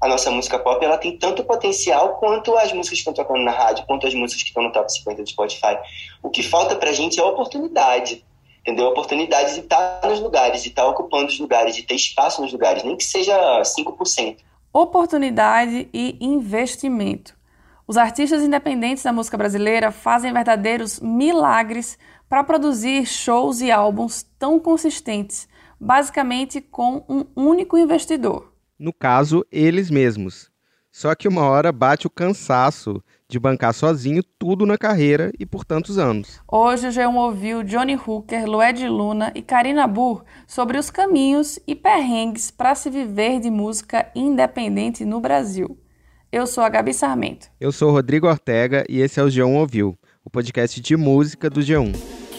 a nossa música pop ela tem tanto potencial quanto as músicas que estão tocando na rádio, quanto as músicas que estão no top 50 do Spotify. O que falta pra gente é oportunidade, entendeu? A oportunidade de estar nos lugares, de estar ocupando os lugares, de ter espaço nos lugares, nem que seja 5%. Oportunidade e investimento. Os artistas independentes da música brasileira fazem verdadeiros milagres para produzir shows e álbuns tão consistentes, basicamente com um único investidor no caso, eles mesmos. Só que uma hora bate o cansaço de bancar sozinho tudo na carreira e por tantos anos. Hoje o G1 ouviu Johnny Hooker, Lued Luna e Karina Burr sobre os caminhos e perrengues para se viver de música independente no Brasil. Eu sou a Gabi Sarmento. Eu sou Rodrigo Ortega e esse é o G1 Ouviu, o podcast de música do G1.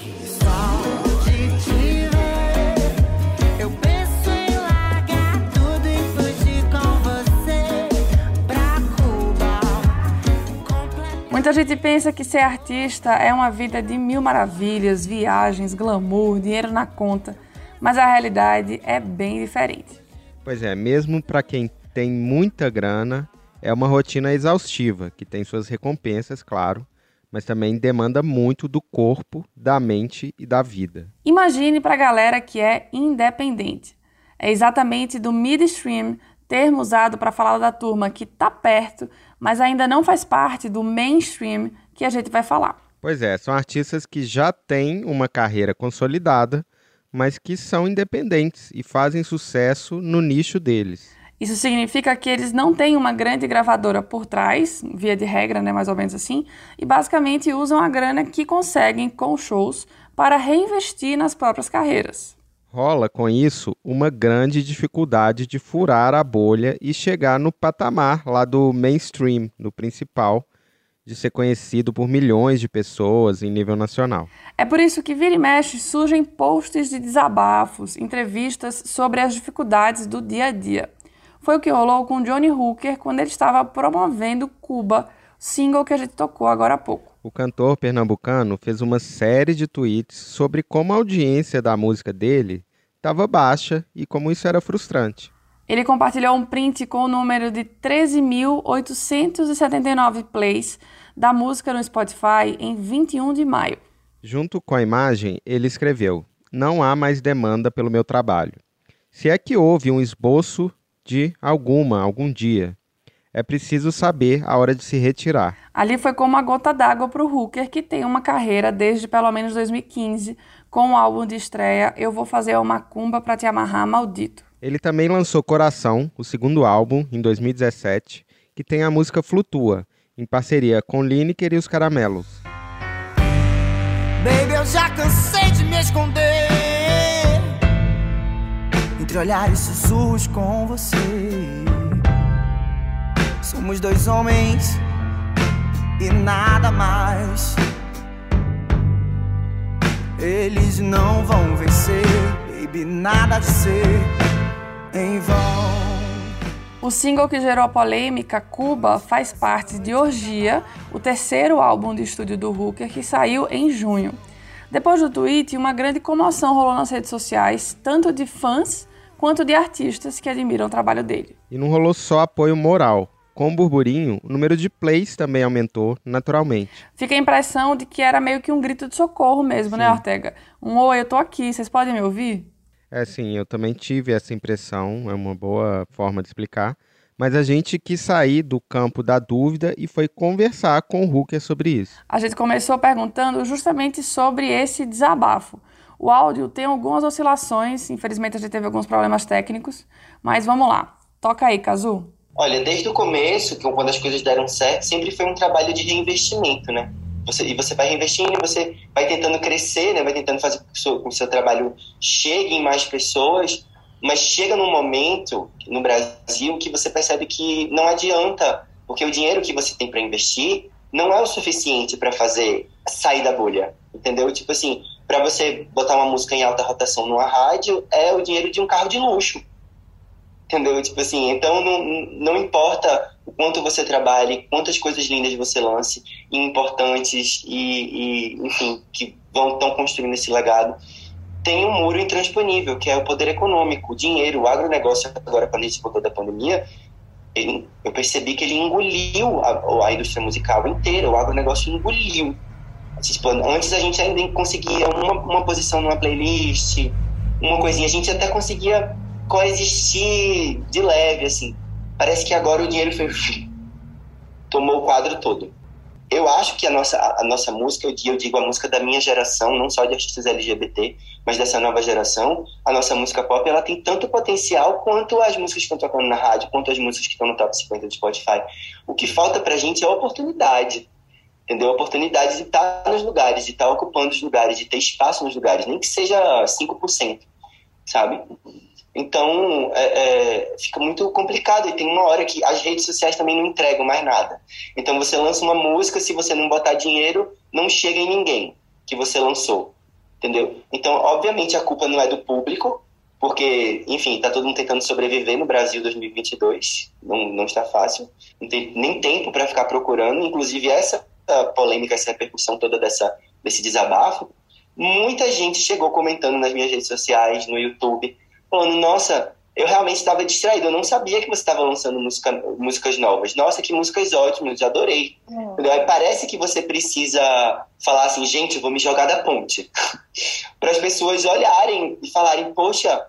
Muita gente pensa que ser artista é uma vida de mil maravilhas, viagens, glamour, dinheiro na conta, mas a realidade é bem diferente. Pois é, mesmo para quem tem muita grana, é uma rotina exaustiva, que tem suas recompensas, claro, mas também demanda muito do corpo, da mente e da vida. Imagine para a galera que é independente. É exatamente do midstream, termo usado para falar da turma que está perto, mas ainda não faz parte do mainstream que a gente vai falar. Pois é, são artistas que já têm uma carreira consolidada, mas que são independentes e fazem sucesso no nicho deles. Isso significa que eles não têm uma grande gravadora por trás, via de regra, né, mais ou menos assim, e basicamente usam a grana que conseguem com shows para reinvestir nas próprias carreiras. Rola com isso uma grande dificuldade de furar a bolha e chegar no patamar lá do mainstream, do principal, de ser conhecido por milhões de pessoas em nível nacional. É por isso que vira e mexe surgem posts de desabafos, entrevistas sobre as dificuldades do dia a dia. Foi o que rolou com Johnny Hooker quando ele estava promovendo Cuba, single que a gente tocou agora há pouco o cantor pernambucano fez uma série de tweets sobre como a audiência da música dele estava baixa e como isso era frustrante. Ele compartilhou um print com o número de 13.879 plays da música no Spotify em 21 de maio. Junto com a imagem, ele escreveu: Não há mais demanda pelo meu trabalho. Se é que houve um esboço de alguma algum dia, é preciso saber a hora de se retirar. Ali foi como uma gota d'água para o Hooker, que tem uma carreira desde pelo menos 2015, com o álbum de estreia Eu Vou Fazer uma Cumba para Te Amarrar Maldito. Ele também lançou Coração, o segundo álbum, em 2017, que tem a música Flutua, em parceria com Lineker e os Caramelos. Baby, eu já cansei de me esconder Entre olhares sussurros com você Somos dois homens e nada mais. Eles não vão vencer, baby, nada de ser em vão. O single que gerou a polêmica, Cuba, faz parte de Orgia, o terceiro álbum de estúdio do Hooker, que saiu em junho. Depois do tweet, uma grande comoção rolou nas redes sociais, tanto de fãs quanto de artistas que admiram o trabalho dele. E não rolou só apoio moral. Com o burburinho, o número de plays também aumentou naturalmente. Fica a impressão de que era meio que um grito de socorro mesmo, né, sim. né, Ortega? Um oi, eu tô aqui, vocês podem me ouvir? É, sim, eu também tive essa impressão, é uma boa forma de explicar. Mas a gente quis sair do campo da dúvida e foi conversar com o Hooker sobre isso. A gente começou perguntando justamente sobre esse desabafo. O áudio tem algumas oscilações, infelizmente a gente teve alguns problemas técnicos, mas vamos lá. Toca aí, Kazu. Olha, desde o começo, quando as coisas deram certo, sempre foi um trabalho de reinvestimento, né? Você, e você vai reinvestindo, você vai tentando crescer, né? Vai tentando fazer com que o seu, o seu trabalho chegue em mais pessoas, mas chega num momento no Brasil que você percebe que não adianta, porque o dinheiro que você tem para investir não é o suficiente para fazer sair da bolha, entendeu? Tipo assim, para você botar uma música em alta rotação numa rádio é o dinheiro de um carro de luxo entendeu? Tipo assim, então não, não importa o quanto você trabalhe, quantas coisas lindas você lance, importantes e, e enfim, que vão estão construindo esse legado, tem um muro intransponível, que é o poder econômico, o dinheiro, o agronegócio, agora quando a gente voltou da pandemia, ele, eu percebi que ele engoliu a, a indústria musical inteira, o agronegócio engoliu. Assim, tipo, antes a gente ainda conseguia uma, uma posição numa playlist, uma coisinha, a gente até conseguia coexistir de leve, assim. Parece que agora o dinheiro foi tomou o quadro todo. Eu acho que a nossa, a, nossa música, eu, digo a música da minha geração, não só de artistas LGBT, mas dessa nova geração, a nossa música pop, ela tem tanto potencial quanto as músicas que estão tocando na rádio, quanto as músicas que estão no top 50 do Spotify. O que falta pra gente é a oportunidade, entendeu? A oportunidade de estar nos lugares, de estar ocupando os lugares, de ter espaço nos lugares, nem que seja 5%, sabe? Então, é, é, fica muito complicado e tem uma hora que as redes sociais também não entregam mais nada. Então, você lança uma música, se você não botar dinheiro, não chega em ninguém que você lançou, entendeu? Então, obviamente, a culpa não é do público, porque, enfim, está todo mundo tentando sobreviver no Brasil 2022, não, não está fácil, não tem nem tempo para ficar procurando, inclusive essa polêmica, essa repercussão toda dessa, desse desabafo, muita gente chegou comentando nas minhas redes sociais, no YouTube, falando, nossa, eu realmente estava distraído, eu não sabia que você estava lançando música, músicas novas. Nossa, que músicas ótimas, adorei. É. Aí parece que você precisa falar assim, gente, eu vou me jogar da ponte. Para as pessoas olharem e falarem, poxa,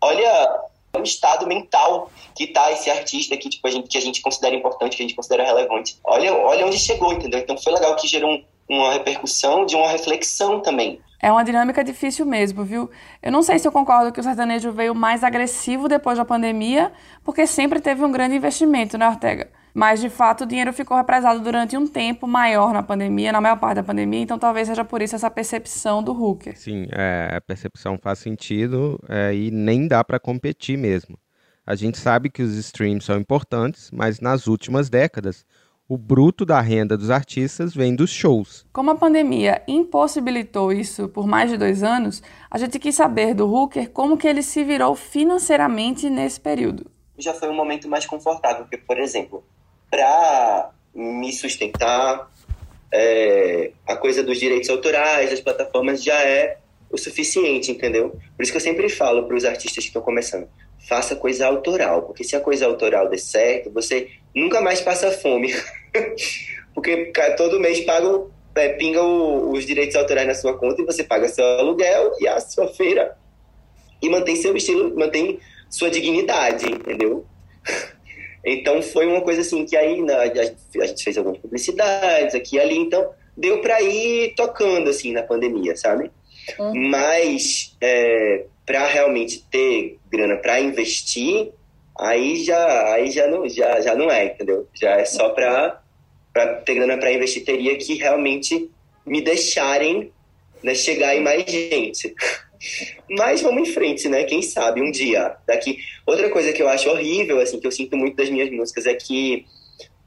olha o estado mental que tá esse artista que, tipo, a gente, que a gente considera importante, que a gente considera relevante. Olha, olha onde chegou, entendeu? Então foi legal que gerou um, uma repercussão de uma reflexão também. É uma dinâmica difícil mesmo, viu? Eu não sei se eu concordo que o sertanejo veio mais agressivo depois da pandemia, porque sempre teve um grande investimento, né, Ortega? Mas, de fato, o dinheiro ficou represado durante um tempo maior na pandemia, na maior parte da pandemia, então talvez seja por isso essa percepção do Hooker. Sim, é, a percepção faz sentido é, e nem dá para competir mesmo. A gente sabe que os streams são importantes, mas nas últimas décadas o bruto da renda dos artistas vem dos shows. Como a pandemia impossibilitou isso por mais de dois anos, a gente quis saber do Hooker como que ele se virou financeiramente nesse período. Já foi um momento mais confortável, porque, por exemplo, para me sustentar, é, a coisa dos direitos autorais, das plataformas já é o suficiente, entendeu? Por isso que eu sempre falo para os artistas que estão começando, faça coisa autoral, porque se a coisa autoral der certo, você nunca mais passa fome. porque todo mês paga, é, pinga o, os direitos autorais na sua conta e você paga seu aluguel e a sua feira. E mantém seu estilo, mantém sua dignidade, entendeu? Então foi uma coisa assim que aí na, a gente fez algumas publicidades aqui e ali, então deu para ir tocando assim na pandemia, sabe? Uhum. Mas é, para realmente ter grana para investir, aí já, aí já não, já, já não é, entendeu? Já é só para ter grana para investir, teria que realmente me deixarem né, chegar em mais gente. Mas vamos em frente, né? Quem sabe um dia daqui. Outra coisa que eu acho horrível, assim, que eu sinto muito das minhas músicas é que,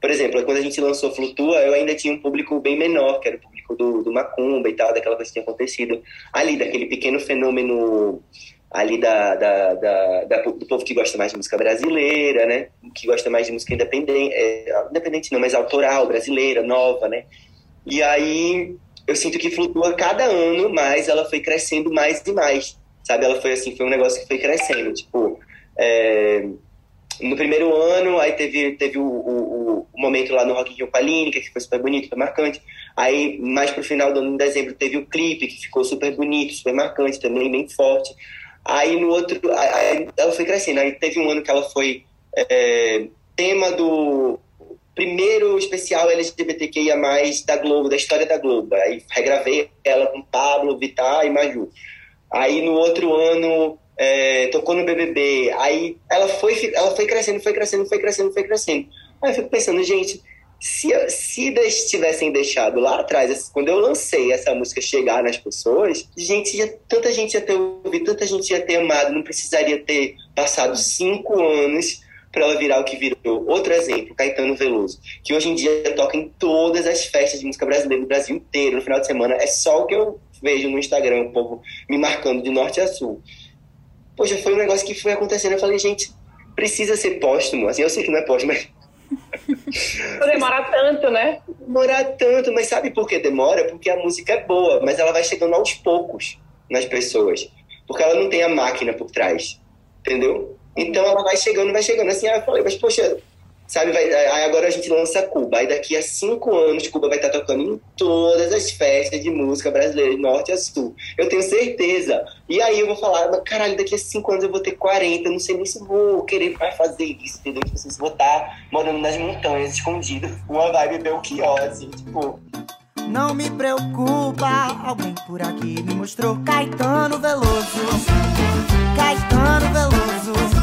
por exemplo, quando a gente lançou Flutua, eu ainda tinha um público bem menor, que era o público do, do Macumba e tal, daquela coisa que tinha acontecido ali, daquele pequeno fenômeno ali da, da, da, da, do povo que gosta mais de música brasileira, né? Que gosta mais de música independente, é, independente não, mas autoral, brasileira, nova, né? E aí eu sinto que flutua cada ano mais, ela foi crescendo mais e mais, sabe? Ela foi assim, foi um negócio que foi crescendo, tipo, é, no primeiro ano, aí teve, teve o, o, o momento lá no Rock in Rio Palínica, que foi super bonito, super marcante. Aí, mais pro final do ano, em dezembro, teve o clipe, que ficou super bonito, super marcante também, bem forte. Aí no outro, aí ela foi crescendo. Aí teve um ano que ela foi é, tema do primeiro especial LGBTQIA+, da Globo, da história da Globo. Aí regravei ela com Pablo, Vittar e Maju. Aí no outro ano é, tocou no BBB. Aí ela foi, ela foi crescendo, foi crescendo, foi crescendo, foi crescendo. Aí eu fico pensando, gente, se, se tivessem deixado lá atrás, quando eu lancei essa música chegar nas pessoas, gente, tanta gente ia ter ouvido, tanta gente ia ter amado, não precisaria ter passado cinco anos para ela virar o que virou. Outro exemplo, Caetano Veloso, que hoje em dia toca em todas as festas de música brasileira do Brasil inteiro, no final de semana. É só o que eu vejo no Instagram, o povo me marcando de norte a sul. Poxa, foi um negócio que foi acontecendo. Eu falei, gente, precisa ser póstumo. Assim, eu sei que não é póstumo, mas Demora tanto, né? Demora tanto, mas sabe por que demora? Porque a música é boa, mas ela vai chegando aos poucos nas pessoas. Porque ela não tem a máquina por trás, entendeu? Então ela vai chegando, vai chegando. Assim, eu falei, mas poxa, Sabe, vai, aí agora a gente lança Cuba. Aí daqui a cinco anos, Cuba vai estar tocando em todas as festas de música brasileira, de norte a sul. Eu tenho certeza. E aí eu vou falar, caralho, daqui a cinco anos eu vou ter 40, eu não sei nem se vou querer mais fazer isso, entendeu? Tipo, se vou estar morando nas montanhas, escondido, uma vibe assim, tipo... Não me preocupa, alguém por aqui me mostrou Caetano Veloso. Caetano Veloso.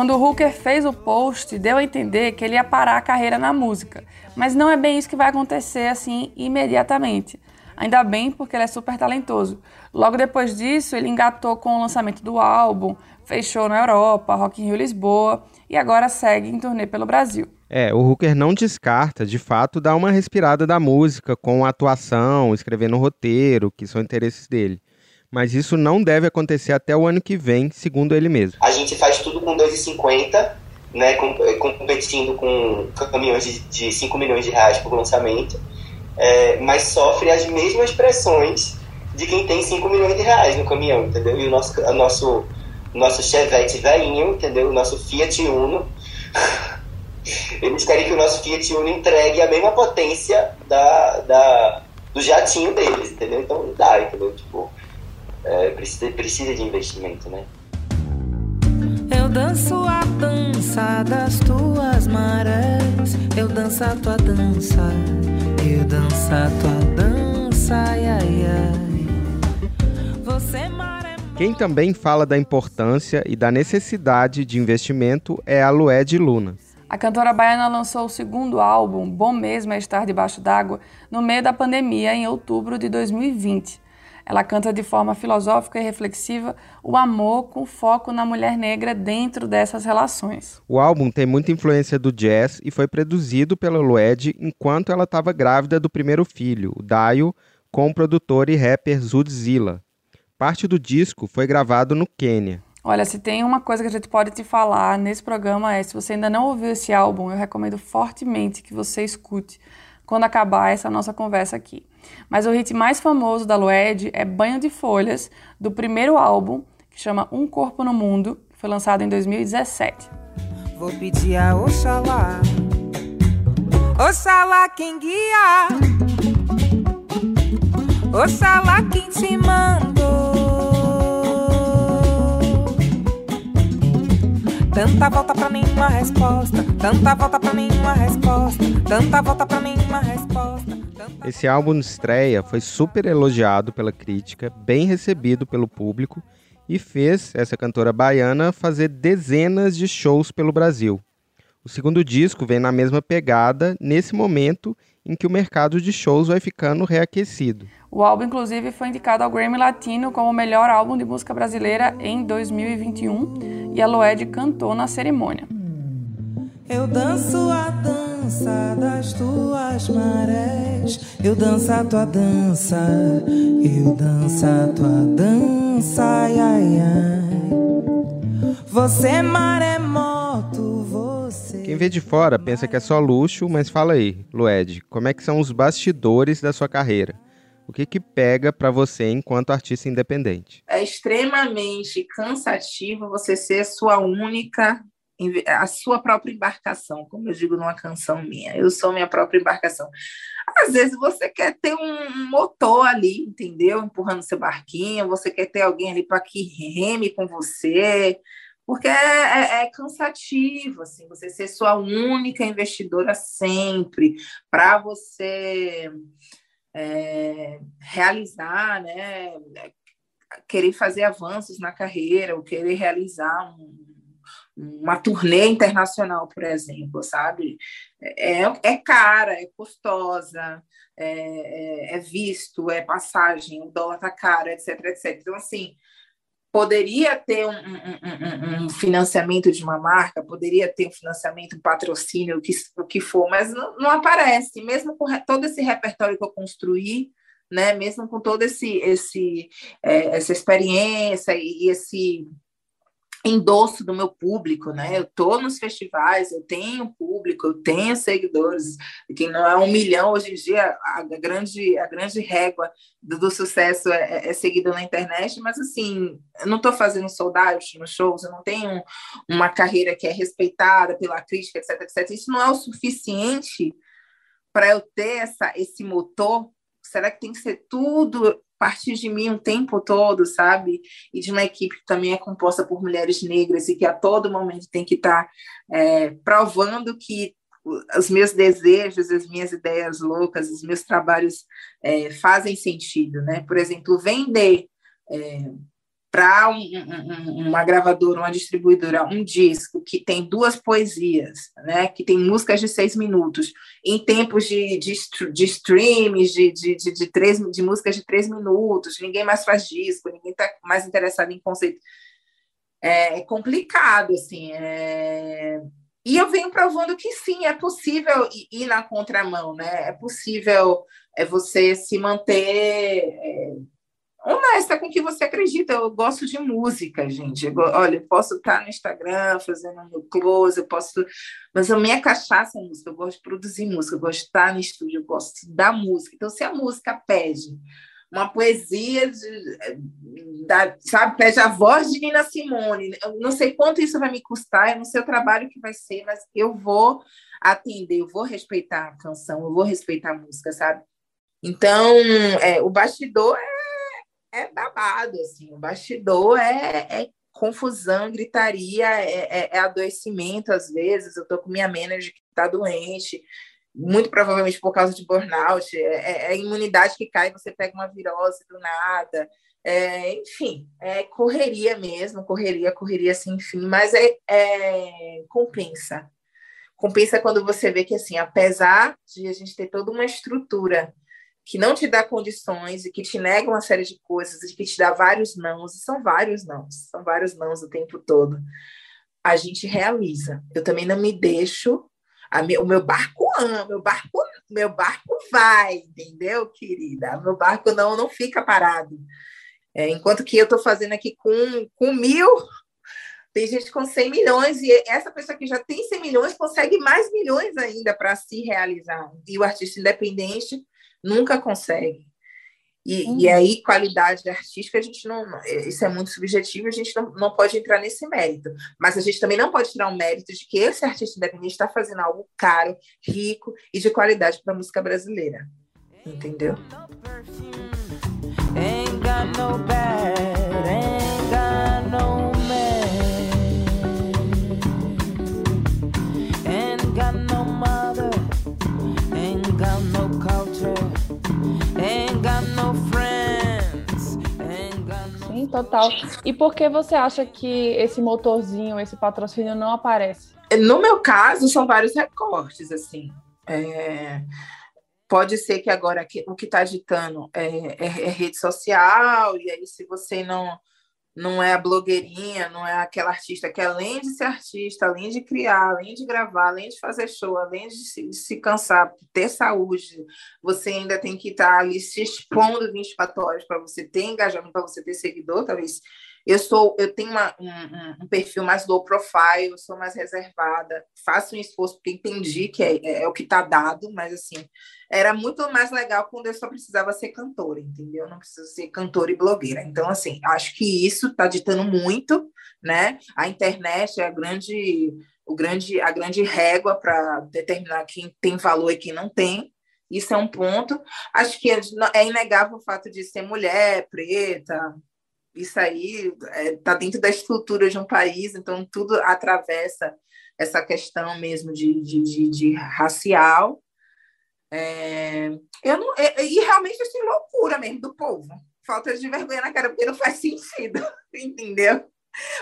Quando o Hooker fez o post, deu a entender que ele ia parar a carreira na música. Mas não é bem isso que vai acontecer assim imediatamente. Ainda bem porque ele é super talentoso. Logo depois disso, ele engatou com o lançamento do álbum, fechou na Europa, Rock in Rio Lisboa e agora segue em turnê pelo Brasil. É, o Hooker não descarta, de fato, dar uma respirada da música com atuação, escrevendo roteiro, que são interesses dele. Mas isso não deve acontecer até o ano que vem, segundo ele mesmo. A gente faz tudo com 2,50, né, eh, competindo com caminhões de, de 5 milhões de reais por lançamento, é, mas sofre as mesmas pressões de quem tem 5 milhões de reais no caminhão, entendeu? E o nosso, o nosso nosso Chevette velhinho, entendeu? O nosso Fiat Uno. Eles querem que o nosso Fiat Uno entregue a mesma potência da, da, do jatinho deles, entendeu? Então não dá, entendeu? Tipo, é, precisa, precisa de investimento, né? Eu danço a dança das tuas marés. Eu danço a tua dança. Eu danço a tua dança. Ai, ai, ai. Você maré. Quem também fala da importância e da necessidade de investimento é a Lued Luna. A cantora baiana lançou o segundo álbum, Bom Mesmo é Estar Debaixo d'Água, no meio da pandemia, em outubro de 2020. Ela canta de forma filosófica e reflexiva o amor com foco na mulher negra dentro dessas relações. O álbum tem muita influência do jazz e foi produzido pela Lued enquanto ela estava grávida do primeiro filho, o Dayo, com o produtor e rapper Zudzilla. Parte do disco foi gravado no Quênia. Olha, se tem uma coisa que a gente pode te falar nesse programa é, se você ainda não ouviu esse álbum, eu recomendo fortemente que você escute quando acabar essa nossa conversa aqui. Mas o hit mais famoso da Lued é Banho de Folhas, do primeiro álbum, que chama Um Corpo no Mundo, que foi lançado em 2017. Vou pedir a Oxalá, Oxalá quem guia, Oxalá quem te mandou. Tanta volta pra nenhuma resposta, tanta volta pra nenhuma resposta, tanta volta pra nenhuma resposta. Esse álbum de estreia foi super elogiado pela crítica, bem recebido pelo público e fez essa cantora baiana fazer dezenas de shows pelo Brasil. O segundo disco vem na mesma pegada, nesse momento em que o mercado de shows vai ficando reaquecido. O álbum, inclusive, foi indicado ao Grammy Latino como o melhor álbum de música brasileira em 2021 e a Loed cantou na cerimônia. Eu danço a dança das tuas marés, eu danço a tua dança, eu danço a tua dança, ai, ai, ai. Você é maremoto, você. Quem vê de fora pensa que é só luxo, mas fala aí, Lued, como é que são os bastidores da sua carreira? O que que pega para você enquanto artista independente? É extremamente cansativo você ser sua única a sua própria embarcação, como eu digo numa canção minha. Eu sou minha própria embarcação. Às vezes você quer ter um motor ali, entendeu? Empurrando seu barquinho, você quer ter alguém ali para que reme com você, porque é, é, é, cansativo, assim, você ser sua única investidora sempre, para você é, realizar, né, querer fazer avanços na carreira, ou querer realizar um, uma turnê internacional, por exemplo, sabe? É, é cara, é custosa, é, é, é visto, é passagem, o dólar tá caro, etc, etc. Então, assim, poderia ter um, um, um, financiamento de uma marca, poderia ter um financiamento, um patrocínio, o que, o que for, mas não, não aparece. Mesmo com todo esse repertório que eu construí, né, mesmo com toda esse, esse, é, essa experiência e esse endosso do meu público, né? Eu tô nos festivais, eu tenho público, eu tenho seguidores. Quem não é um milhão hoje em dia, a grande a grande régua do, do sucesso é, é, é seguido na internet, mas assim, eu não estou fazendo soldados nos shows, eu não tenho uma carreira que é respeitada pela crítica, etc, etc. Isso não é o suficiente para eu ter essa esse motor. Será que tem que ser tudo partir de mim o tempo todo, sabe? E de uma equipe que também é composta por mulheres negras e que a todo momento tem que estar tá, é, provando que os meus desejos, as minhas ideias loucas, os meus trabalhos é, fazem sentido, né? Por exemplo, vender é, para um, um, uma gravadora, uma distribuidora, um disco que tem duas poesias, né, que tem músicas de seis minutos, em tempos de, de, de streams, de, de, de, de, três, de músicas de três minutos, ninguém mais faz disco, ninguém está mais interessado em conceito. É, é complicado, assim. É... E eu venho provando que sim, é possível ir na contramão, né? É possível é você se manter é, honesta com o que você acredita. Eu gosto de música, gente. Eu, olha, eu posso estar no Instagram fazendo meu close, eu posso. Mas a minha cachaça é música. Eu gosto de produzir música, eu gosto de estar no estúdio, eu gosto da música. Então, se a música pede uma poesia, de, da, sabe, pede a voz de Nina Simone. Eu não sei quanto isso vai me custar, eu não sei o trabalho que vai ser, mas eu vou atender, eu vou respeitar a canção, eu vou respeitar a música, sabe? Então, é, o bastidor é é babado, assim, o bastidor é, é confusão, gritaria, é, é, é, adoecimento às vezes. Eu tô com minha manager que está doente, muito provavelmente por causa de burnout, é, é, é, imunidade que cai, você pega uma virose do nada. É, enfim, é correria mesmo, correria, correria sem fim, mas é, é, compensa. Compensa quando você vê que, assim, apesar de a gente ter toda uma estrutura que não te dá condições e que te nega uma série de coisas e que te dá vários nãos, e são vários nãos, são vários nãos o tempo todo, a gente realiza. Eu também não me deixo, me, o meu barco anda, meu barco, meu barco vai, entendeu, querida? Meu barco não, não fica parado. É, enquanto que eu estou fazendo aqui com, com mil, tem gente com 100 milhões, e essa pessoa que já tem 100 milhões consegue mais milhões ainda para se realizar. E o artista independente nunca consegue. E, uhum. e aí, qualidade artística, a gente não. Isso é muito subjetivo, a gente não, não pode entrar nesse mérito. Mas a gente também não pode tirar o mérito de que esse artista independente está fazendo algo caro, rico e de qualidade para a música brasileira. Entendeu? Ain't got no bad, total. E por que você acha que esse motorzinho, esse patrocínio não aparece? No meu caso, são vários recortes, assim. É... Pode ser que agora o que está ditando é, é, é rede social, e aí se você não não é a blogueirinha, não é aquela artista que, além de ser artista, além de criar, além de gravar, além de fazer show, além de se, de se cansar, ter saúde, você ainda tem que estar ali se expondo 24 horas para você ter engajamento, para você ter seguidor, talvez eu sou, eu tenho uma, um, um, perfil mais low profile, eu sou mais reservada, faço um esforço porque entendi que é, é, é o que está dado, mas assim, era muito mais legal quando eu só precisava ser cantora, entendeu? Eu não preciso ser cantora e blogueira. Então, assim, acho que isso está ditando muito, né? A internet é a grande, o grande, a grande régua para determinar quem tem valor e quem não tem. Isso é um ponto. Acho que é, é inegável o fato de ser mulher, preta, isso aí está é, tá dentro da estrutura de um país, então tudo atravessa essa questão mesmo de, de, de, de racial. É, eu não, é, e realmente assim, loucura mesmo do povo. Falta de vergonha na cara, porque não faz sentido, entendeu?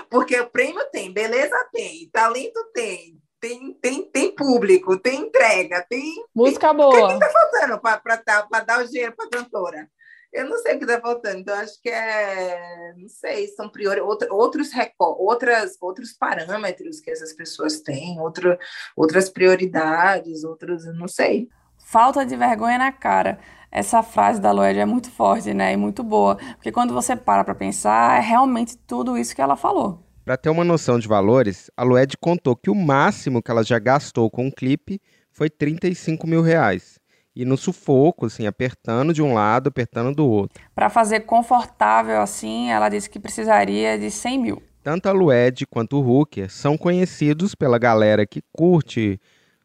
Porque o prêmio tem, beleza tem, talento tem, tem, tem, tem público, tem entrega, tem. Música boa. O que está faltando para dar o dinheiro para a cantora? Eu não sei o que está faltando, então acho que é, não sei, são priori, outra, outros outras, outros parâmetros que essas pessoas têm, outra, outras prioridades, outros, não sei. Falta de vergonha na cara. Essa frase da Loed é muito forte, né? E muito boa, porque quando você para para pensar, é realmente tudo isso que ela falou. Para ter uma noção de valores, a Lued contou que o máximo que ela já gastou com um clipe foi 35 mil reais. E no sufoco, assim, apertando de um lado, apertando do outro. Para fazer confortável assim, ela disse que precisaria de 100 mil. Tanto a Lued quanto o Hooker são conhecidos pela galera que curte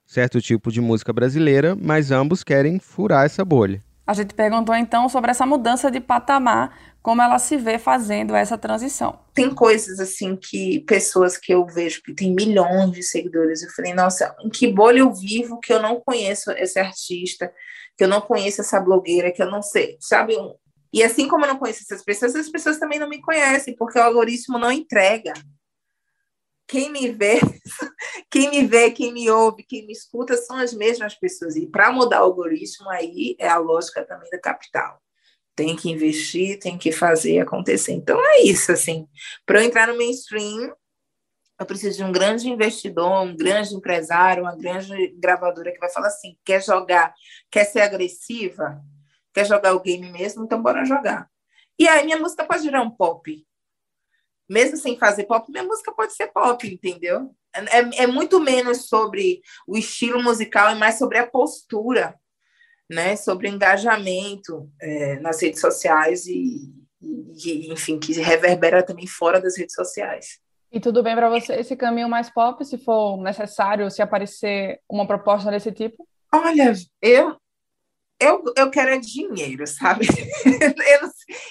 certo tipo de música brasileira, mas ambos querem furar essa bolha. A gente perguntou então sobre essa mudança de patamar, como ela se vê fazendo essa transição. Tem coisas assim que pessoas que eu vejo que tem milhões de seguidores, eu falei, nossa, em que bolha eu vivo que eu não conheço esse artista, que eu não conheço essa blogueira, que eu não sei, sabe? E assim como eu não conheço essas pessoas, as pessoas também não me conhecem, porque o algoritmo não entrega quem me vê, quem me vê, quem me ouve, quem me escuta são as mesmas pessoas. E para mudar o algoritmo aí é a lógica também da capital. Tem que investir, tem que fazer acontecer. Então é isso assim. Para eu entrar no mainstream, eu preciso de um grande investidor, um grande empresário, uma grande gravadora que vai falar assim: quer jogar, quer ser agressiva, quer jogar o game mesmo, então bora jogar. E aí minha música pode virar um pop, mesmo sem fazer pop, minha música pode ser pop, entendeu? É, é muito menos sobre o estilo musical e mais sobre a postura, né? Sobre engajamento é, nas redes sociais e, e, enfim, que reverbera também fora das redes sociais. E tudo bem para você esse caminho mais pop, se for necessário, se aparecer uma proposta desse tipo? Olha, eu eu, eu quero é dinheiro, sabe? eu,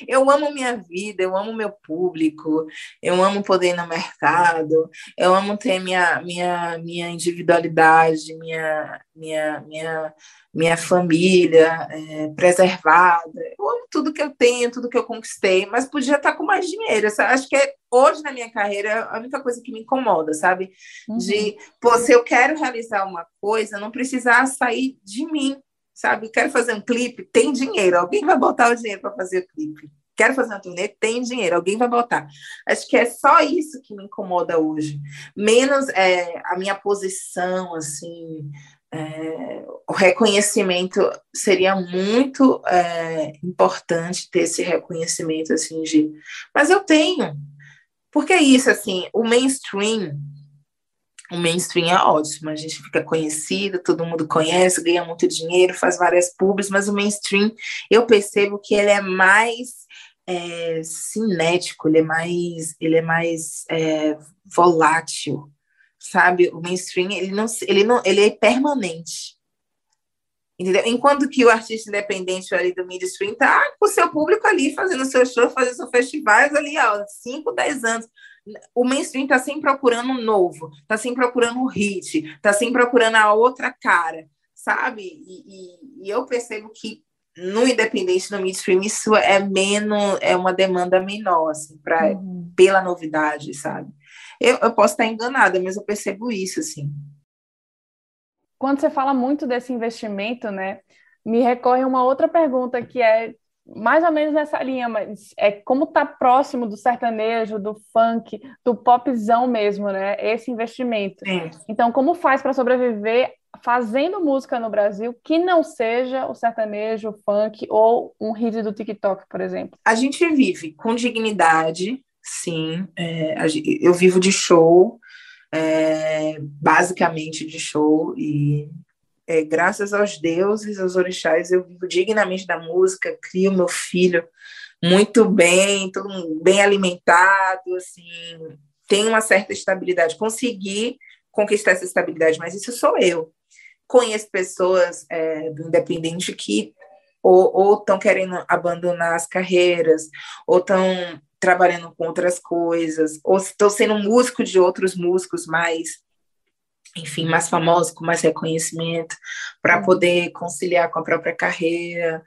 eu amo minha vida, eu amo meu público, eu amo poder ir no mercado, eu amo ter minha, minha, minha individualidade, minha, minha, minha, minha família é, preservada. Eu amo tudo que eu tenho, tudo que eu conquistei, mas podia estar com mais dinheiro. Acho que é, hoje na minha carreira a única coisa que me incomoda, sabe? Uhum. De, pô, se eu quero realizar uma coisa, não precisar sair de mim sabe? Quero fazer um clipe, tem dinheiro, alguém vai botar o dinheiro para fazer o clipe. Quero fazer uma turnê, tem dinheiro, alguém vai botar. Acho que é só isso que me incomoda hoje. Menos é, a minha posição, assim, é, o reconhecimento seria muito é, importante ter esse reconhecimento, assim, de... Mas eu tenho. Porque é isso, assim, o mainstream o mainstream é ótimo, a gente fica conhecido, todo mundo conhece, ganha muito dinheiro, faz várias pubs, mas o mainstream eu percebo que ele é mais é, cinético, ele é mais, ele é mais é, volátil, sabe? O mainstream ele não, ele não, ele é permanente. Entendeu? Enquanto que o artista independente ali do mainstream tá com o seu público ali, fazendo seu show, fazendo seus festivais ali há 5, 10 anos o mainstream está sempre procurando um novo, está sempre procurando um hit, está sempre procurando a outra cara, sabe? E, e, e, eu percebo que no independente, no mainstream, isso é menos, é uma demanda menor, assim, pra, uhum. pela novidade, sabe? Eu, eu posso estar enganada, mas eu percebo isso, assim. Quando você fala muito desse investimento, né, me recorre uma outra pergunta que é mais ou menos nessa linha, mas é como tá próximo do sertanejo, do funk, do popzão mesmo, né? Esse investimento. É. Então, como faz para sobreviver fazendo música no Brasil que não seja o sertanejo, o funk ou um hit do TikTok, por exemplo? A gente vive com dignidade, sim. É, eu vivo de show, é, basicamente de show e é, graças aos deuses, aos orixás, eu vivo dignamente da música, crio meu filho muito bem, todo bem alimentado, assim, tem uma certa estabilidade. Consegui conquistar essa estabilidade, mas isso sou eu. Conheço pessoas é, do independente que ou estão querendo abandonar as carreiras, ou estão trabalhando com outras coisas, ou estão sendo músico de outros músicos mais enfim, mais famosos, com mais reconhecimento, para uhum. poder conciliar com a própria carreira,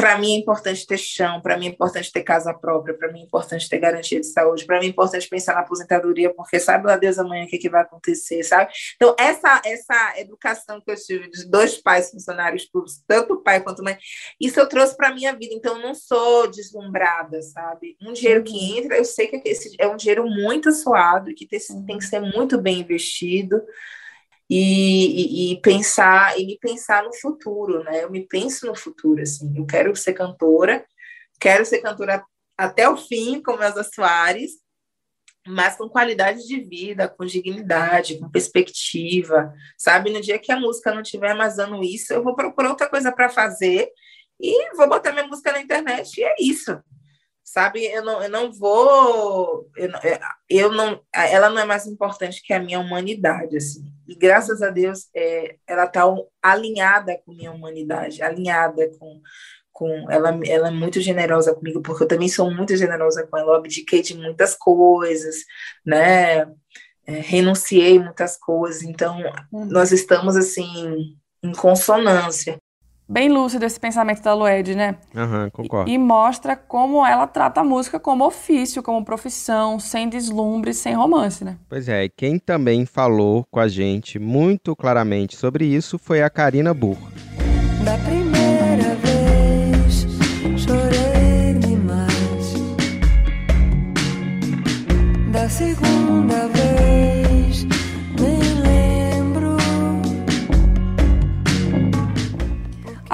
para mim é importante ter chão, para mim é importante ter casa própria, para mim é importante ter garantia de saúde, para mim é importante pensar na aposentadoria, porque sabe lá Deus amanhã o que, que vai acontecer, sabe? Então, essa, essa educação que eu tive de dois pais funcionários públicos, tanto pai quanto mãe, isso eu trouxe para a minha vida, então eu não sou deslumbrada, sabe? Um dinheiro que uhum. entra, eu sei que esse é um dinheiro muito suado, que tem, tem que ser muito bem investido, e, e, e, pensar e me pensar no futuro, né? Eu me penso no futuro, assim. Eu quero ser cantora, quero ser cantora até o fim, como Elza Soares, mas com qualidade de vida, com dignidade, com perspectiva, sabe? No dia que a música não estiver mais dando isso, eu vou procurar outra coisa para fazer e vou botar minha música na internet e é isso, sabe? Eu não, eu não vou, eu eu não, ela não é mais importante que a minha humanidade, assim. E graças a Deus, é, ela está alinhada com minha humanidade, alinhada com com ela, ela é muito generosa comigo, porque eu também sou muito generosa com ela, eu abdiquei de muitas coisas, né? É, renunciei muitas coisas, então uhum. nós estamos assim em consonância. Bem lúcido esse pensamento da Lued, né? Uhum, concordo. E, e mostra como ela trata a música como ofício, como profissão, sem deslumbre, sem romance, né? Pois é, e quem também falou com a gente muito claramente sobre isso foi a Karina Burr. Da primeira vez chorei demais. Da segunda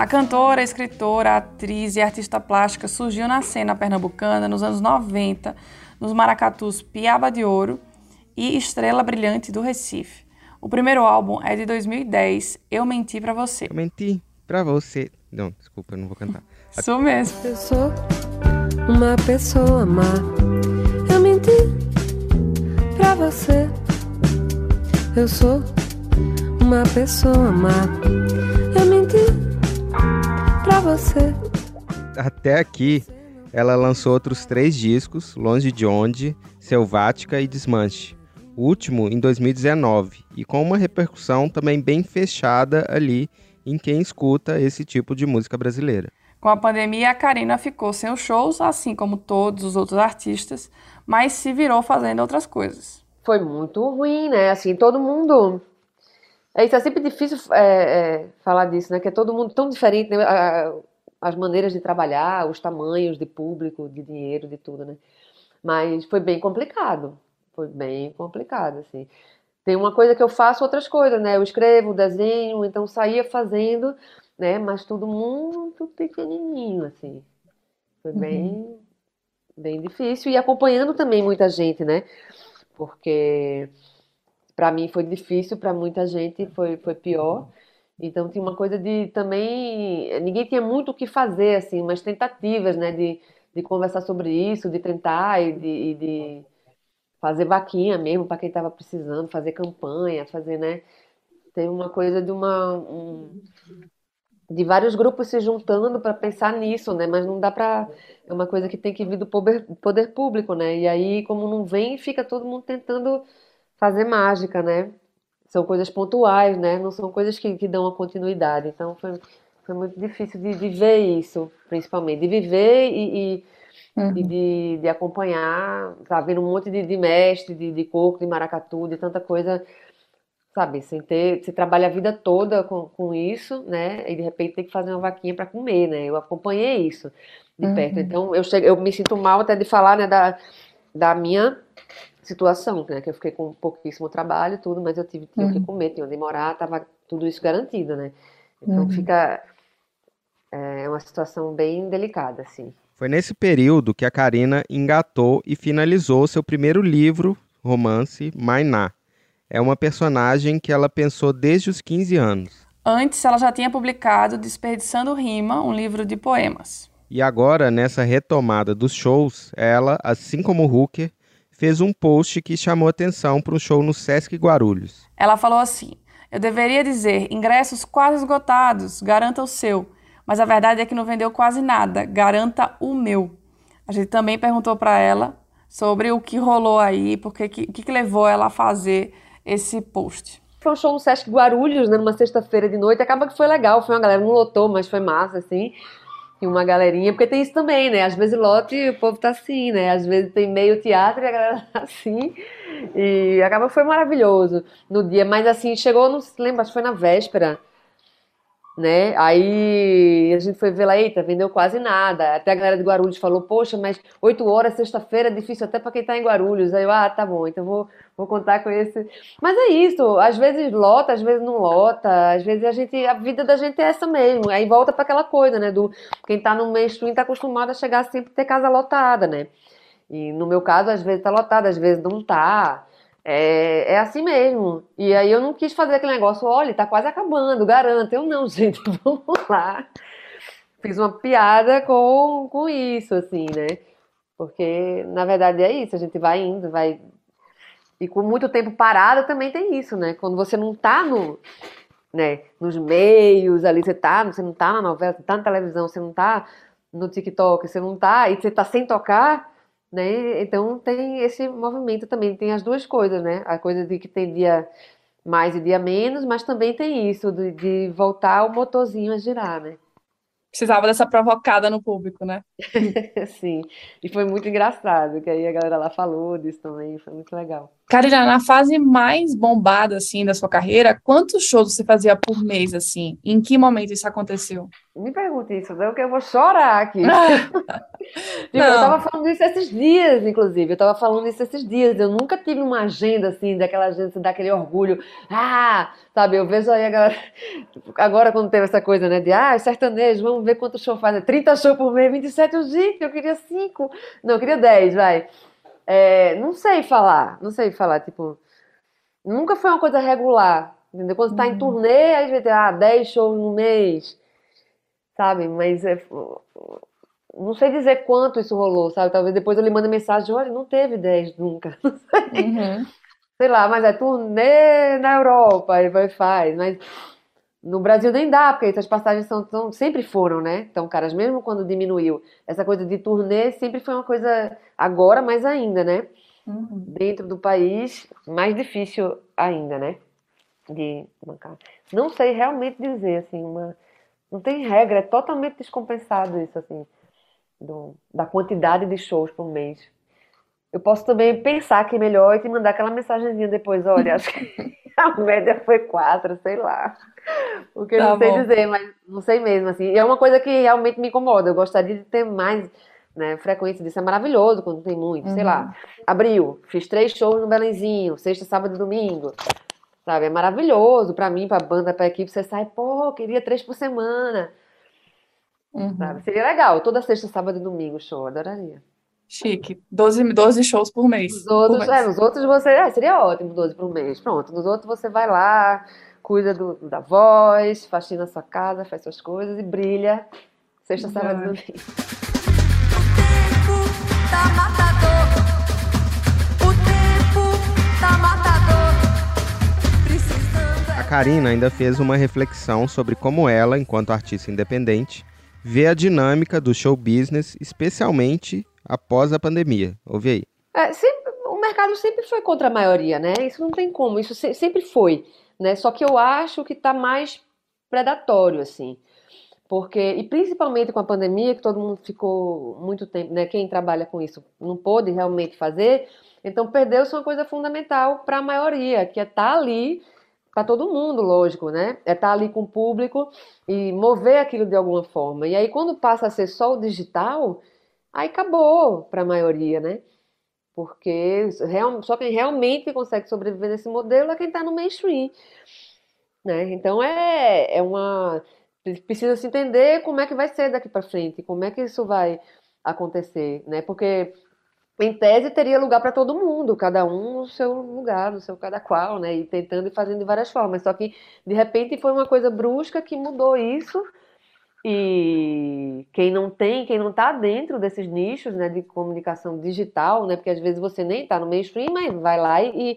A cantora, escritora, atriz e artista plástica surgiu na cena pernambucana nos anos 90, nos maracatus Piaba de Ouro e Estrela Brilhante do Recife. O primeiro álbum é de 2010, Eu Menti Pra Você. Eu menti pra você. Não, desculpa, eu não vou cantar. Isso mesmo. Eu sou uma pessoa má. Eu menti pra você. Eu sou uma pessoa má. Pra você. Até aqui, ela lançou outros três discos: Longe de Onde, Selvática e Desmanche. O último em 2019 e com uma repercussão também bem fechada ali em quem escuta esse tipo de música brasileira. Com a pandemia, a Karina ficou sem os shows, assim como todos os outros artistas, mas se virou fazendo outras coisas. Foi muito ruim, né? Assim, todo mundo. É, isso é sempre difícil é, é, falar disso, né? Que é todo mundo tão diferente, né? as maneiras de trabalhar, os tamanhos de público, de dinheiro, de tudo, né? Mas foi bem complicado. Foi bem complicado, assim. Tem uma coisa que eu faço, outras coisas, né? Eu escrevo, desenho, então saía fazendo né? Mas tudo muito pequenininho, assim. Foi uhum. bem, bem difícil e acompanhando também muita gente, né? Porque para mim foi difícil, para muita gente foi, foi pior. Então tinha uma coisa de também ninguém tinha muito o que fazer assim, umas tentativas, né, de, de conversar sobre isso, de tentar e de, e de fazer vaquinha mesmo para quem estava precisando, fazer campanha, fazer, né? Tem uma coisa de uma um, de vários grupos se juntando para pensar nisso, né? Mas não dá para é uma coisa que tem que vir do poder, poder público, né? E aí, como não vem, fica todo mundo tentando fazer mágica, né? São coisas pontuais, né? Não são coisas que, que dão a continuidade. Então, foi, foi muito difícil de, de ver isso, principalmente. De viver e, e, uhum. e de, de acompanhar, tá vendo um monte de, de mestre, de, de coco, de maracatu, de tanta coisa sabe, sem ter, você trabalha a vida toda com, com isso, né, e de repente tem que fazer uma vaquinha para comer, né, eu acompanhei isso de perto, uhum. então eu, cheguei, eu me sinto mal até de falar, né, da, da minha situação, né, que eu fiquei com pouquíssimo trabalho e tudo, mas eu tive, tive uhum. que comer, tinha onde morar, tava tudo isso garantido, né, então uhum. fica, é uma situação bem delicada, assim. Foi nesse período que a Karina engatou e finalizou seu primeiro livro, romance, Mainá, é uma personagem que ela pensou desde os 15 anos. Antes, ela já tinha publicado Desperdiçando Rima, um livro de poemas. E agora, nessa retomada dos shows, ela, assim como o Hooker, fez um post que chamou atenção para um show no Sesc Guarulhos. Ela falou assim: Eu deveria dizer, ingressos quase esgotados, garanta o seu. Mas a verdade é que não vendeu quase nada, garanta o meu. A gente também perguntou para ela sobre o que rolou aí, porque o que, que levou ela a fazer esse post. Foi um show no Sesc Guarulhos, né, numa sexta-feira de noite. Acaba que foi legal, foi uma galera, não lotou, mas foi massa, assim. E uma galerinha, porque tem isso também, né? Às vezes lote o povo tá assim, né? Às vezes tem meio teatro e a galera tá assim. E acaba foi maravilhoso no dia. Mas assim, chegou, não se lembra, acho que foi na véspera né? Aí a gente foi ver lá, eita, vendeu quase nada. Até a galera de Guarulhos falou, poxa, mas 8 horas, sexta-feira, é difícil até para quem está em Guarulhos. Aí eu, ah, tá bom, então vou, vou contar com esse. Mas é isso, às vezes lota, às vezes não lota, às vezes a gente, a vida da gente é essa mesmo. Aí volta para aquela coisa, né? Do quem está no mainstream está acostumado a chegar sempre ter casa lotada, né? E no meu caso, às vezes tá lotado, às vezes não tá. É, é assim mesmo. E aí eu não quis fazer aquele negócio, olha, tá quase acabando, garanto. Eu não, gente, vamos lá. Fiz uma piada com, com isso, assim, né? Porque, na verdade, é isso, a gente vai indo, vai. E com muito tempo parado também tem isso, né? Quando você não tá no, né, nos meios ali, você tá, você não tá na novela, você tá na televisão, você não tá no TikTok, você não tá, e você tá sem tocar, né? Então tem esse movimento também, tem as duas coisas, né? A coisa de que tem dia mais e dia menos, mas também tem isso de, de voltar o motorzinho a girar, né? precisava dessa provocada no público, né? Sim, e foi muito engraçado, que aí a galera lá falou disso também, foi muito legal. Karina, na fase mais bombada, assim, da sua carreira, quantos shows você fazia por mês, assim? Em que momento isso aconteceu? Me pergunte isso, não, que eu vou chorar aqui. tipo, eu tava falando isso esses dias, inclusive, eu tava falando isso esses dias, eu nunca tive uma agenda, assim, daquela agenda, daquele orgulho, ah, sabe, eu vejo aí a galera, agora quando teve essa coisa, né, de, ah, sertanejo, vamos ver quantos shows fazem, 30 shows por mês, 27, eu, gente, eu queria 5, não, eu queria 10, vai. É, não sei falar, não sei falar, tipo, nunca foi uma coisa regular, entendeu? Quando você tá em uhum. turnê, aí vai ter, ah, 10 shows no mês, sabe? Mas é, não sei dizer quanto isso rolou, sabe? Talvez depois eu lhe mande mensagem, olha, não teve 10 nunca, não sei. Uhum. Sei lá, mas é turnê na Europa, e vai faz, mas no Brasil nem dá, porque essas passagens são, são, sempre foram, né? Então, caras, mesmo quando diminuiu, essa coisa de turnê sempre foi uma coisa, agora mais ainda, né? Uhum. Dentro do país, mais difícil ainda, né? De bancar. Não sei realmente dizer, assim, uma. Não tem regra, é totalmente descompensado isso, assim, do, da quantidade de shows por mês. Eu posso também pensar que é melhor e te mandar aquela mensagenzinha depois, olha, acho que a média foi quatro, sei lá. O que eu tá não sei bom. dizer, mas não sei mesmo, assim. E é uma coisa que realmente me incomoda. Eu gostaria de ter mais né, frequência disso. É maravilhoso quando tem muito, uhum. sei lá. Uhum. Abril, fiz três shows no Belenzinho, sexta, sábado e domingo. Sabe, é maravilhoso pra mim, pra banda, pra equipe. Você sai, pô, queria três por semana. Uhum. Sabe? Seria legal, toda sexta, sábado e domingo, show, adoraria. Chique. 12, 12 shows por mês. Nos outros, mês. É, nos outros você. É, seria ótimo 12 por mês. Pronto. Nos outros você vai lá, cuida do, da voz, faxina a sua casa, faz suas coisas e brilha. Sexta, sábado e domingo. Tá matador. O tempo tá matador. A Karina ainda fez uma reflexão sobre como ela, enquanto artista independente, vê a dinâmica do show business, especialmente após a pandemia. Ouve aí. É, sempre, o mercado sempre foi contra a maioria, né? Isso não tem como, isso se, sempre foi. Né? Só que eu acho que está mais predatório, assim. Porque, e principalmente com a pandemia, que todo mundo ficou muito tempo, né? Quem trabalha com isso não pôde realmente fazer, então perdeu-se uma coisa fundamental para a maioria, que é estar tá ali para todo mundo, lógico, né? É estar tá ali com o público e mover aquilo de alguma forma. E aí, quando passa a ser só o digital, aí acabou para a maioria, né? Porque só quem realmente consegue sobreviver nesse modelo é quem está no mainstream. Né? Então é, é uma. Precisa se entender como é que vai ser daqui para frente, como é que isso vai acontecer, né? Porque em tese teria lugar para todo mundo, cada um no seu lugar, no seu cada qual, né? E tentando e fazendo de várias formas. Só que de repente foi uma coisa brusca que mudou isso e quem não tem, quem não está dentro desses nichos né, de comunicação digital, né, porque às vezes você nem está no mainstream, mas vai lá e,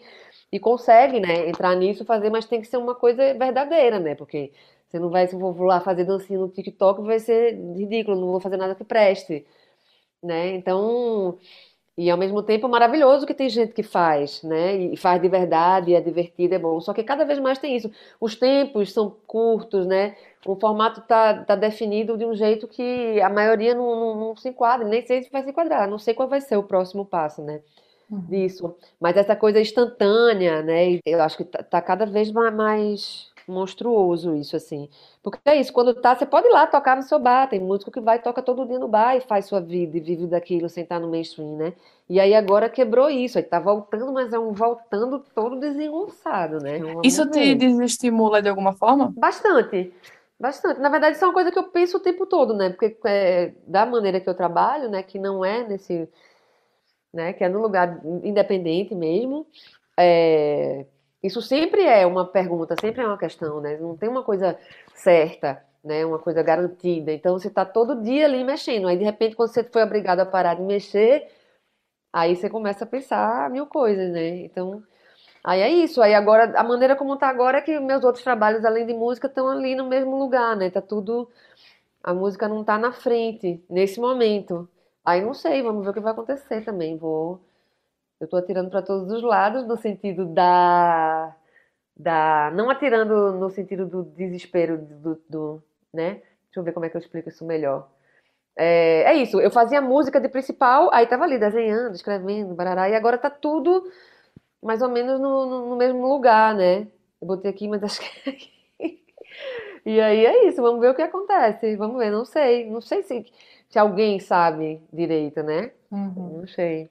e consegue né, entrar nisso, fazer, mas tem que ser uma coisa verdadeira, né? Porque você não vai, se eu vou lá fazer dancinha no TikTok, vai ser ridículo, não vou fazer nada que preste. Né? Então, e ao mesmo tempo maravilhoso que tem gente que faz, né? E faz de verdade, é divertido, é bom. Só que cada vez mais tem isso. Os tempos são curtos, né? O formato está tá definido de um jeito que a maioria não, não, não, se enquadra, nem sei se vai se enquadrar, não sei qual vai ser o próximo passo, né? Uhum. Disso. Mas essa coisa instantânea, né? Eu acho que tá, tá cada vez mais monstruoso isso, assim. Porque é isso, quando tá, você pode ir lá tocar no seu bar, tem músico que vai, toca todo dia no bar e faz sua vida e vive daquilo sem estar no mainstream, né? E aí agora quebrou isso, aí tá voltando, mas é um voltando todo desengonçado, né? Isso te desestimula de alguma forma? Bastante. Bastante. Na verdade, isso é uma coisa que eu penso o tempo todo, né? Porque é, da maneira que eu trabalho, né, que não é nesse né? Que é no lugar independente mesmo. É, isso sempre é uma pergunta, sempre é uma questão, né? Não tem uma coisa certa, né? Uma coisa garantida. Então você está todo dia ali mexendo. Aí de repente, quando você foi obrigado a parar de mexer, aí você começa a pensar mil coisas, né? Então, aí é isso. Aí agora, a maneira como está agora é que meus outros trabalhos, além de música, estão ali no mesmo lugar, né? Tá tudo. A música não está na frente nesse momento. Aí não sei, vamos ver o que vai acontecer também. Vou eu estou atirando para todos os lados, no sentido da, da. Não atirando no sentido do desespero, do, do né? Deixa eu ver como é que eu explico isso melhor. É, é isso, eu fazia música de principal, aí tava ali desenhando, escrevendo, barará, e agora tá tudo mais ou menos no, no, no mesmo lugar, né? Eu botei aqui, mas acho que. e aí é isso, vamos ver o que acontece. Vamos ver, não sei. Não sei se, se alguém sabe direito, né? Uhum. Não sei.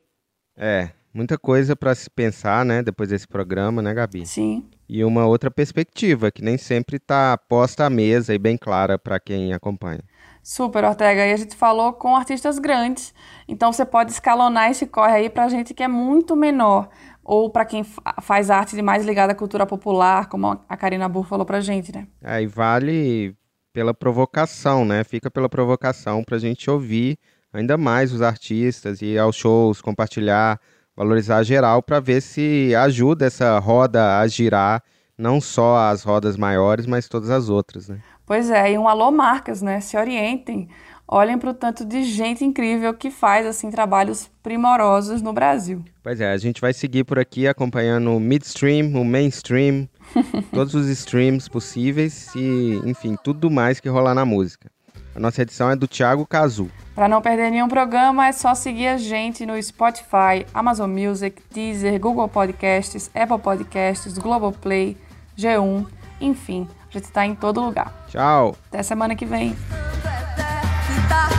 É, muita coisa para se pensar, né, depois desse programa, né, Gabi? Sim. E uma outra perspectiva que nem sempre está posta à mesa e bem clara para quem acompanha. Super, Ortega. E a gente falou com artistas grandes, então você pode escalonar esse corre aí para gente que é muito menor, ou para quem faz arte de mais ligada à cultura popular, como a Karina Burr falou para gente, né? Aí é, vale pela provocação, né? Fica pela provocação para a gente ouvir ainda mais os artistas e aos shows, compartilhar valorizar geral para ver se ajuda essa roda a girar, não só as rodas maiores, mas todas as outras, né? Pois é, e um alô marcas, né? Se orientem, olhem para o tanto de gente incrível que faz assim trabalhos primorosos no Brasil. Pois é, a gente vai seguir por aqui acompanhando o midstream, o mainstream, todos os streams possíveis e, enfim, tudo mais que rolar na música. A nossa edição é do Thiago Cazu. Para não perder nenhum programa, é só seguir a gente no Spotify, Amazon Music, Deezer, Google Podcasts, Apple Podcasts, Globoplay, G1, enfim, a gente está em todo lugar. Tchau. Até semana que vem. 딱